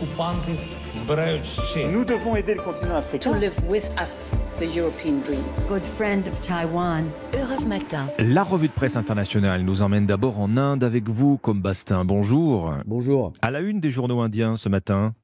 окупанти збирають ще. Nous devons aider le continent africain. to live with us the European dream. good friend of Taiwan. Europe Matin. La revue de presse internationale nous emmène d'abord en Inde avec vous, comme Bastin. Bonjour. Bonjour. À la une des journaux indiens ce matin,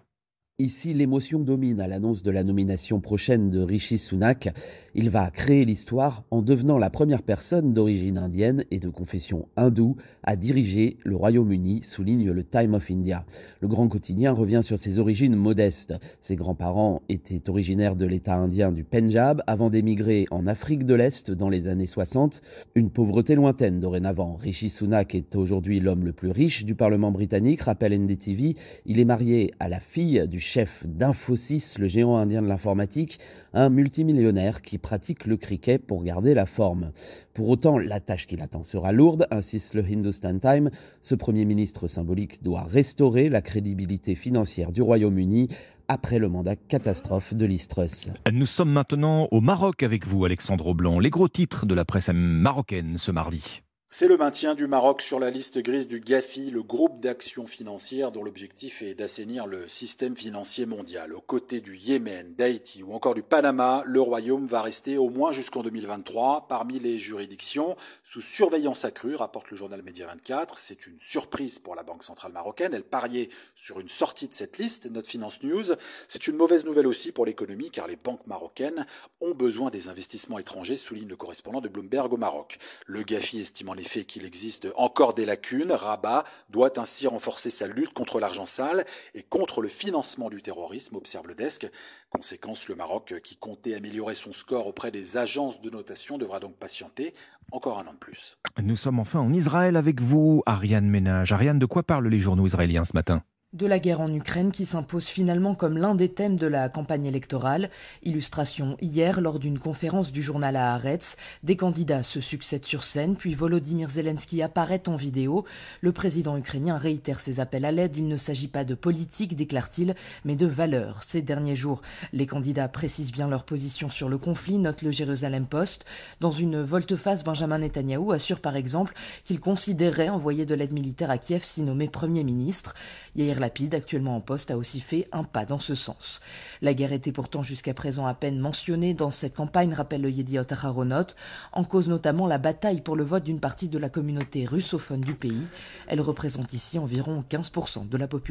Ici, l'émotion domine à l'annonce de la nomination prochaine de Rishi Sunak. Il va créer l'histoire en devenant la première personne d'origine indienne et de confession hindoue à diriger le Royaume-Uni, souligne le Time of India. Le grand quotidien revient sur ses origines modestes. Ses grands-parents étaient originaires de l'État indien du Pendjab avant d'émigrer en Afrique de l'Est dans les années 60. Une pauvreté lointaine dorénavant. Rishi Sunak est aujourd'hui l'homme le plus riche du Parlement britannique, rappelle NDTV. Il est marié à la fille du chef d'Infosys, le géant indien de l'informatique, un multimillionnaire qui pratique le cricket pour garder la forme. Pour autant, la tâche qui l'attend sera lourde, insiste le Hindustan Time. Ce Premier ministre symbolique doit restaurer la crédibilité financière du Royaume-Uni après le mandat catastrophe de l'Istrus. nous sommes maintenant au Maroc avec vous, Alexandre Blanc. Les gros titres de la presse marocaine ce mardi. C'est le maintien du Maroc sur la liste grise du GAFI, le groupe d'action financière dont l'objectif est d'assainir le système financier mondial. Aux côtés du Yémen, d'Haïti ou encore du Panama, le Royaume va rester au moins jusqu'en 2023 parmi les juridictions sous surveillance accrue, rapporte le journal Média 24. C'est une surprise pour la Banque centrale marocaine. Elle pariait sur une sortie de cette liste, Notre Finance News. C'est une mauvaise nouvelle aussi pour l'économie car les banques marocaines ont besoin des investissements étrangers, souligne le correspondant de Bloomberg au Maroc. Le GAFI estimant en effet qu'il existe encore des lacunes, Rabat doit ainsi renforcer sa lutte contre l'argent sale et contre le financement du terrorisme, observe le desk. Conséquence, le Maroc, qui comptait améliorer son score auprès des agences de notation, devra donc patienter encore un an de plus. Nous sommes enfin en Israël avec vous, Ariane Ménage. Ariane, de quoi parlent les journaux israéliens ce matin? De la guerre en Ukraine qui s'impose finalement comme l'un des thèmes de la campagne électorale. Illustration hier lors d'une conférence du journal à Haaretz. Des candidats se succèdent sur scène, puis Volodymyr Zelensky apparaît en vidéo. Le président ukrainien réitère ses appels à l'aide. Il ne s'agit pas de politique, déclare-t-il, mais de valeurs. Ces derniers jours, les candidats précisent bien leur position sur le conflit, note le Jérusalem Post. Dans une volte-face, Benjamin Netanyahou assure par exemple qu'il considérait envoyer de l'aide militaire à Kiev si nommé Premier ministre. Lapide, actuellement en poste, a aussi fait un pas dans ce sens. La guerre était pourtant jusqu'à présent à peine mentionnée dans cette campagne, rappelle le Yediot Aharonot, en cause notamment la bataille pour le vote d'une partie de la communauté russophone du pays. Elle représente ici environ 15% de la population.